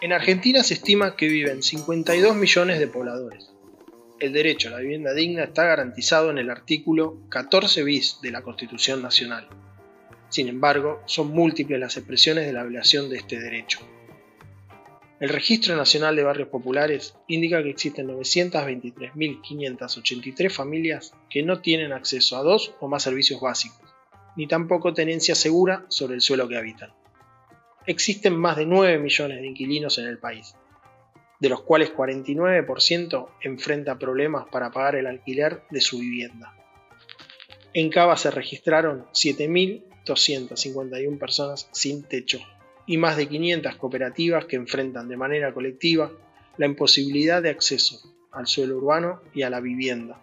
En Argentina se estima que viven 52 millones de pobladores. El derecho a la vivienda digna está garantizado en el artículo 14 bis de la Constitución Nacional. Sin embargo, son múltiples las expresiones de la violación de este derecho. El Registro Nacional de Barrios Populares indica que existen 923.583 familias que no tienen acceso a dos o más servicios básicos, ni tampoco tenencia segura sobre el suelo que habitan existen más de 9 millones de inquilinos en el país, de los cuales 49% enfrenta problemas para pagar el alquiler de su vivienda. En Cava se registraron 7.251 personas sin techo y más de 500 cooperativas que enfrentan de manera colectiva la imposibilidad de acceso al suelo urbano y a la vivienda.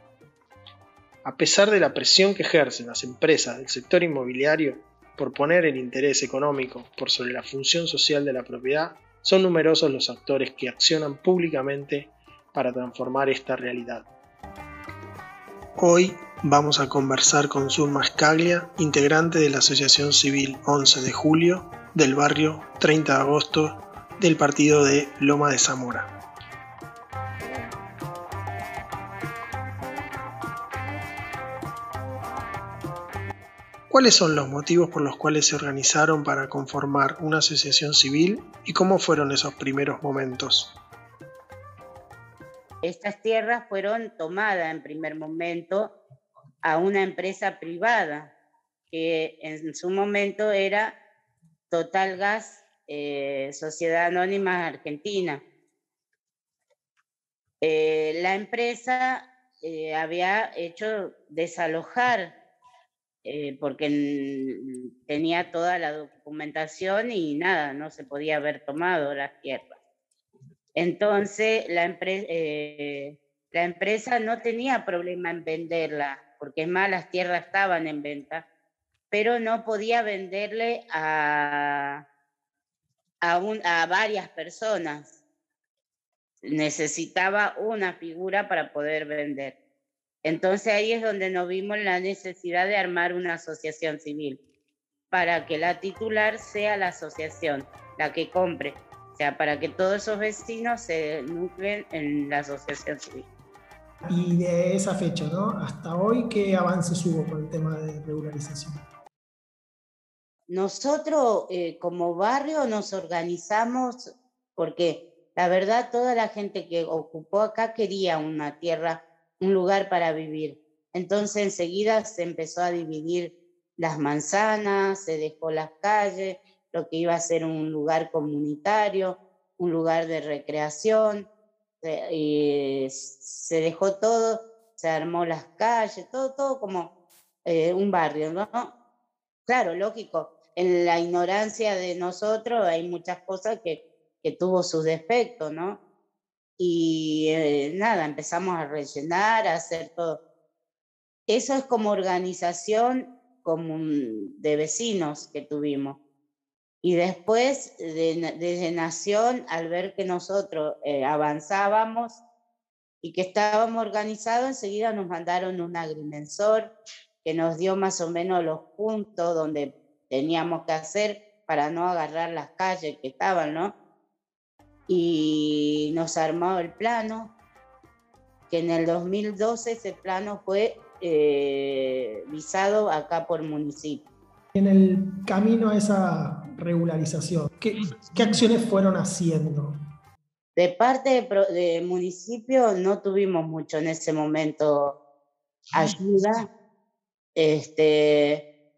A pesar de la presión que ejercen las empresas del sector inmobiliario, por poner el interés económico por sobre la función social de la propiedad, son numerosos los actores que accionan públicamente para transformar esta realidad. Hoy vamos a conversar con Zulma Scaglia, integrante de la Asociación Civil 11 de Julio del barrio 30 de agosto del partido de Loma de Zamora. ¿Cuáles son los motivos por los cuales se organizaron para conformar una asociación civil y cómo fueron esos primeros momentos? Estas tierras fueron tomadas en primer momento a una empresa privada que en su momento era Total Gas, eh, Sociedad Anónima Argentina. Eh, la empresa eh, había hecho desalojar eh, porque tenía toda la documentación y nada, no se podía haber tomado las tierras. Entonces, la, eh, la empresa no tenía problema en venderla, porque es más, las tierras estaban en venta, pero no podía venderle a, a, a varias personas. Necesitaba una figura para poder vender. Entonces ahí es donde nos vimos la necesidad de armar una asociación civil para que la titular sea la asociación, la que compre, o sea, para que todos esos vecinos se nucleen en la asociación civil. Y de esa fecha, ¿no? Hasta hoy, ¿qué avances hubo con el tema de regularización? Nosotros eh, como barrio nos organizamos porque la verdad toda la gente que ocupó acá quería una tierra un lugar para vivir. Entonces enseguida se empezó a dividir las manzanas, se dejó las calles, lo que iba a ser un lugar comunitario, un lugar de recreación, y se dejó todo, se armó las calles, todo, todo como eh, un barrio, ¿no? Claro, lógico, en la ignorancia de nosotros hay muchas cosas que, que tuvo sus defectos, ¿no? Y eh, nada, empezamos a rellenar, a hacer todo. Eso es como organización común de vecinos que tuvimos. Y después, desde Nación, al ver que nosotros eh, avanzábamos y que estábamos organizados, enseguida nos mandaron un agrimensor que nos dio más o menos los puntos donde teníamos que hacer para no agarrar las calles que estaban, ¿no? Y nos armó el plano, que en el 2012 ese plano fue eh, visado acá por municipio. En el camino a esa regularización, ¿qué, qué acciones fueron haciendo? De parte del municipio no tuvimos mucho en ese momento ayuda. Este,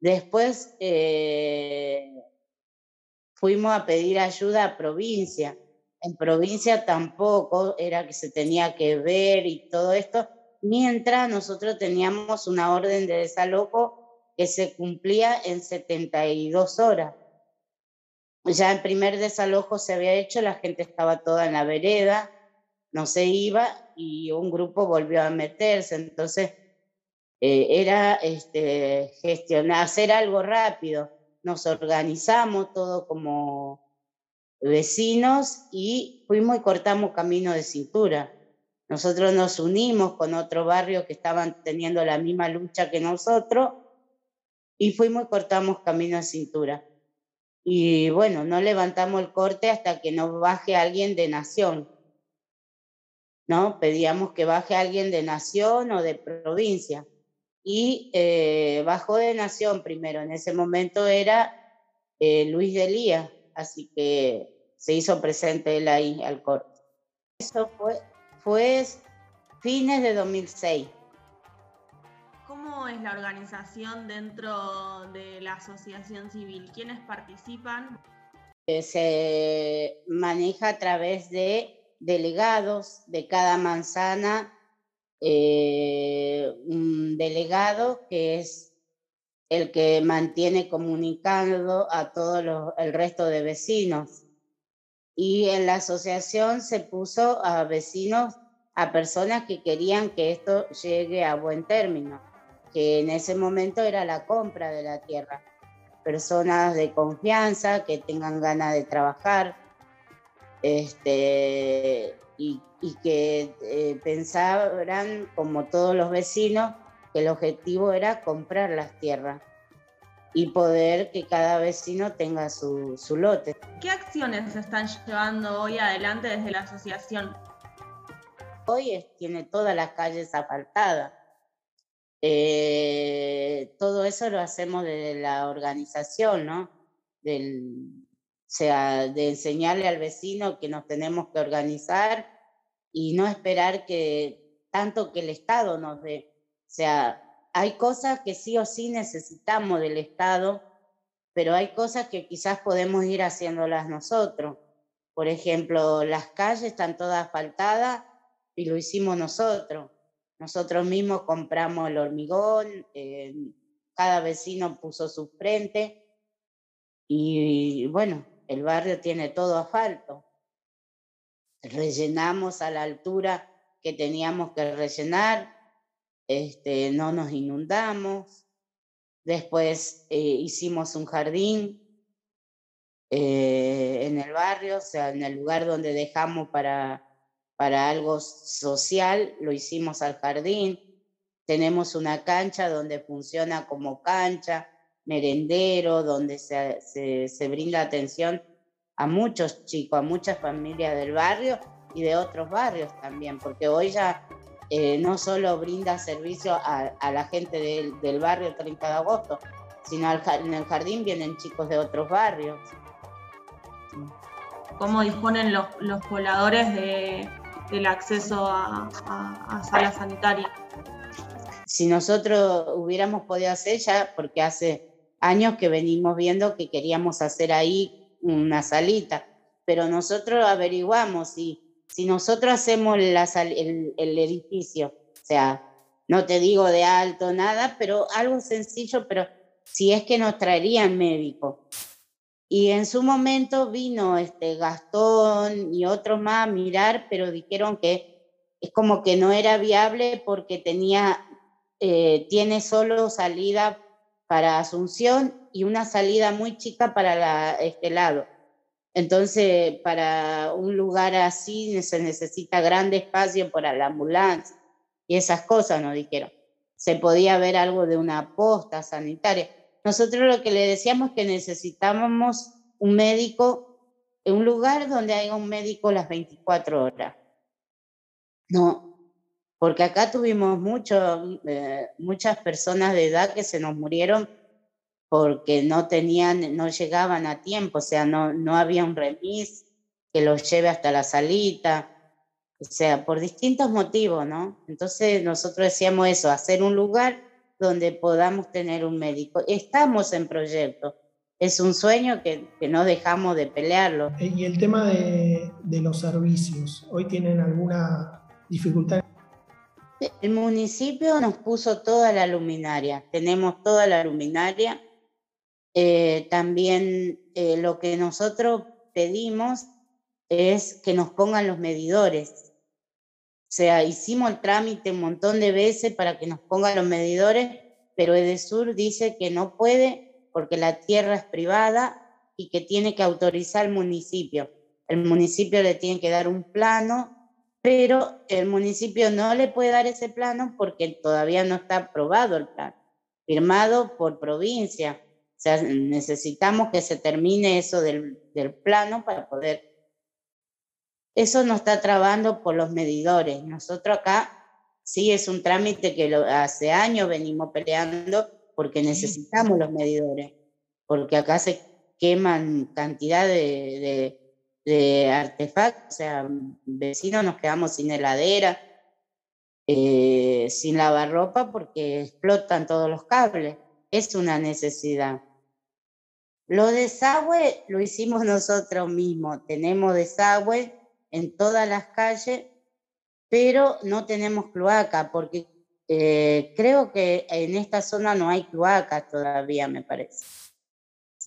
después eh, fuimos a pedir ayuda a provincia. En provincia tampoco era que se tenía que ver y todo esto, mientras nosotros teníamos una orden de desalojo que se cumplía en 72 horas. Ya el primer desalojo se había hecho, la gente estaba toda en la vereda, no se iba y un grupo volvió a meterse. Entonces, eh, era este, gestionar, hacer algo rápido nos organizamos todo como vecinos y fuimos y cortamos camino de cintura. Nosotros nos unimos con otro barrio que estaban teniendo la misma lucha que nosotros y fuimos y cortamos camino de cintura. Y bueno, no levantamos el corte hasta que no baje alguien de nación. ¿No? Pedíamos que baje alguien de nación o de provincia. Y eh, bajó de nación primero. En ese momento era eh, Luis de Lía, así que se hizo presente él ahí al corte. Eso fue, fue fines de 2006 es la organización dentro de la asociación civil? ¿Quiénes participan? Eh, se maneja a través de delegados de cada manzana, eh, un delegado que es el que mantiene comunicando a todo el resto de vecinos. Y en la asociación se puso a vecinos, a personas que querían que esto llegue a buen término que en ese momento era la compra de la tierra. Personas de confianza que tengan ganas de trabajar este, y, que eh, pensaran, como todos los vecinos, que el objetivo era comprar las tierras y poder que cada vecino tenga su, su lote. ¿Qué acciones se están llevando hoy adelante desde la asociación? Hoy tiene todas las calles asfaltadas eh, todo eso lo hacemos desde la organización, ¿no? Del, sea, de enseñarle al vecino que nos tenemos que organizar y no esperar que tanto que el Estado nos dé. O sea, hay cosas que sí o sí necesitamos del Estado, pero hay cosas que quizás podemos ir haciéndolas nosotros. Por ejemplo, las calles están todas asfaltadas y lo hicimos nosotros. Nosotros mismos compramos el hormigón, eh, cada vecino puso su frente y bueno, el barrio tiene todo asfalto. Rellenamos a la altura que teníamos que rellenar, este, no nos inundamos. Después eh, hicimos un jardín eh, en el barrio, o sea, en el lugar donde dejamos para para algo social, lo hicimos al jardín. Tenemos una cancha donde funciona como cancha, merendero, donde se, se, brinda atención a muchos chicos, a muchas familias del barrio y de otros barrios también, porque hoy ya eh, no solo brinda servicio a, a la gente del, del, barrio 30 de agosto, sino al, en el jardín vienen chicos de otros barrios. ¿Cómo disponen los, los pobladores de, el acceso a, a, sala sanitaria. Si nosotros hubiéramos podido hacer ya, porque hace años que venimos viendo que queríamos hacer ahí una salita, pero nosotros averiguamos si, si nosotros hacemos la, el, el edificio, o sea, no te digo de alto nada, pero algo sencillo, pero si es que nos traerían médico. Y en su momento vino este Gastón y otros más a mirar, pero dijeron que es como que no era viable porque tenía, eh, tiene solo salida para Asunción y una salida muy chica para este lado. Entonces, para un lugar así se necesita grande espacio para la ambulancia y esas cosas, nos dijeron. Se podía ver algo de una posta sanitaria. Nosotros lo que le decíamos es que necesitábamos un médico, un lugar donde haya un médico las 24 horas. No, porque acá tuvimos mucho, eh, muchas personas de edad que se nos murieron porque no tenían, no llegaban a tiempo, o sea, no, no había un remis que los lleve hasta la salita, o sea, por distintos motivos, ¿no? Entonces nosotros decíamos eso, hacer un lugar donde podamos tener un médico. Estamos en proyecto. Es un sueño que, no dejamos de pelearlo. Y el tema de, los servicios, ¿hoy tienen alguna dificultad? El municipio nos puso toda la luminaria, tenemos toda la luminaria. Eh, también eh, lo que nosotros pedimos es que nos pongan los medidores. O sea, hicimos el trámite un montón de veces para que nos pongan los medidores, pero Edesur dice que no puede porque la tierra es privada y que tiene que autorizar el municipio. El municipio le tiene que dar un plano, pero el municipio no le puede dar ese plano porque todavía no está aprobado el plan, firmado por provincia. O sea, necesitamos que se termine eso del, del plano para poder... Eso nos está trabando por los medidores. Nosotros acá sí es un trámite que hace años venimos peleando porque necesitamos los medidores, porque acá se queman cantidad de, de, artefactos, o sea, vecinos nos quedamos sin heladera, eh, sin lavarropa porque explotan todos los cables. Es una necesidad. Lo desagüe lo hicimos nosotros mismos. Tenemos desagüe en todas las calles, pero no tenemos cloaca porque eh, creo que en esta zona no hay cloaca todavía, me parece.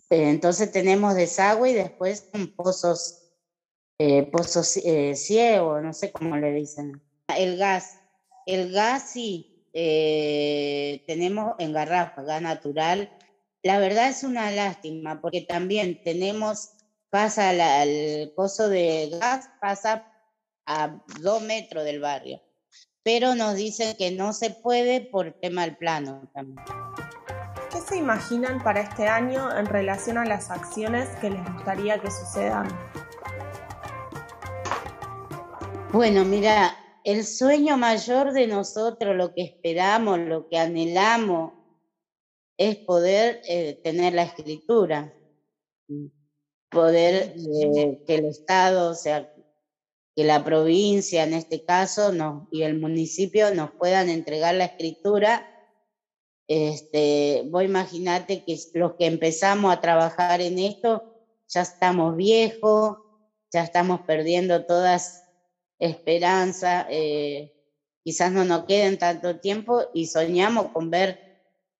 Entonces tenemos desagüe y después pozos, pozos ciegos, no sé cómo le dicen. El gas el gas sí, eh, tenemos en garrafa, gas natural. La verdad es una lástima porque también tenemos, pasa el pozo de gas, pasa a dos metros del barrio, pero nos dicen que no se puede por tema del plano también. ¿Qué se imaginan para este año en relación a las acciones que les gustaría que sucedan? Bueno, mira, el sueño mayor de nosotros, lo que esperamos, lo que anhelamos, es poder eh, tener la escritura, poder eh, que el Estado, o sea, que la provincia en este caso y el municipio nos puedan entregar la escritura. Este, vos imaginate que los que empezamos a trabajar en esto ya estamos viejos, ya estamos perdiendo todas esperanza, eh, quizás no nos queden tanto tiempo y soñamos con ver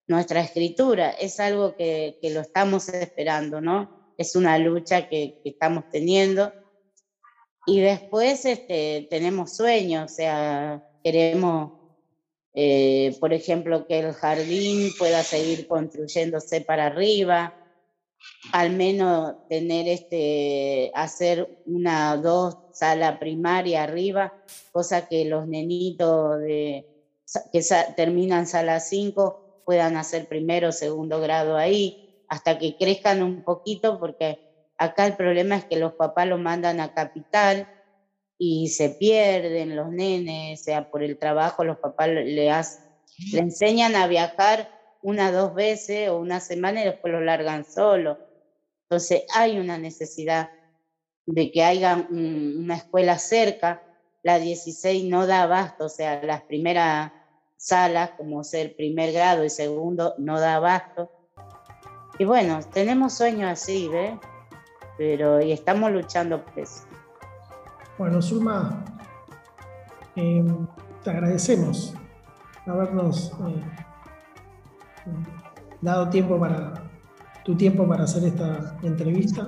nuestra escritura. Es algo que, lo estamos esperando, ¿no? Es una lucha que, estamos teniendo. Y después este, tenemos sueños, o sea, queremos, eh, por ejemplo, que el jardín pueda seguir construyéndose para arriba, al menos tener este, hacer una o dos salas primaria arriba, cosa que los nenitos de, que terminan sala 5 puedan hacer primero o segundo grado ahí, hasta que crezcan un poquito, porque acá el problema es que los papás los mandan a capital y se pierden los nenes, o sea, por el trabajo los papás le, le enseñan a viajar una, dos veces o una semana y después lo largan solo. Entonces hay una necesidad de que haya una escuela cerca. La 16 no da abasto, o sea, las primeras salas, como ser primer grado y segundo, no da abasto. Y bueno, tenemos sueños así, ¿ves? Pero y estamos luchando por eso. Bueno, Zulma, em, te agradecemos habernos eh, dado tiempo para tu tiempo para hacer esta entrevista.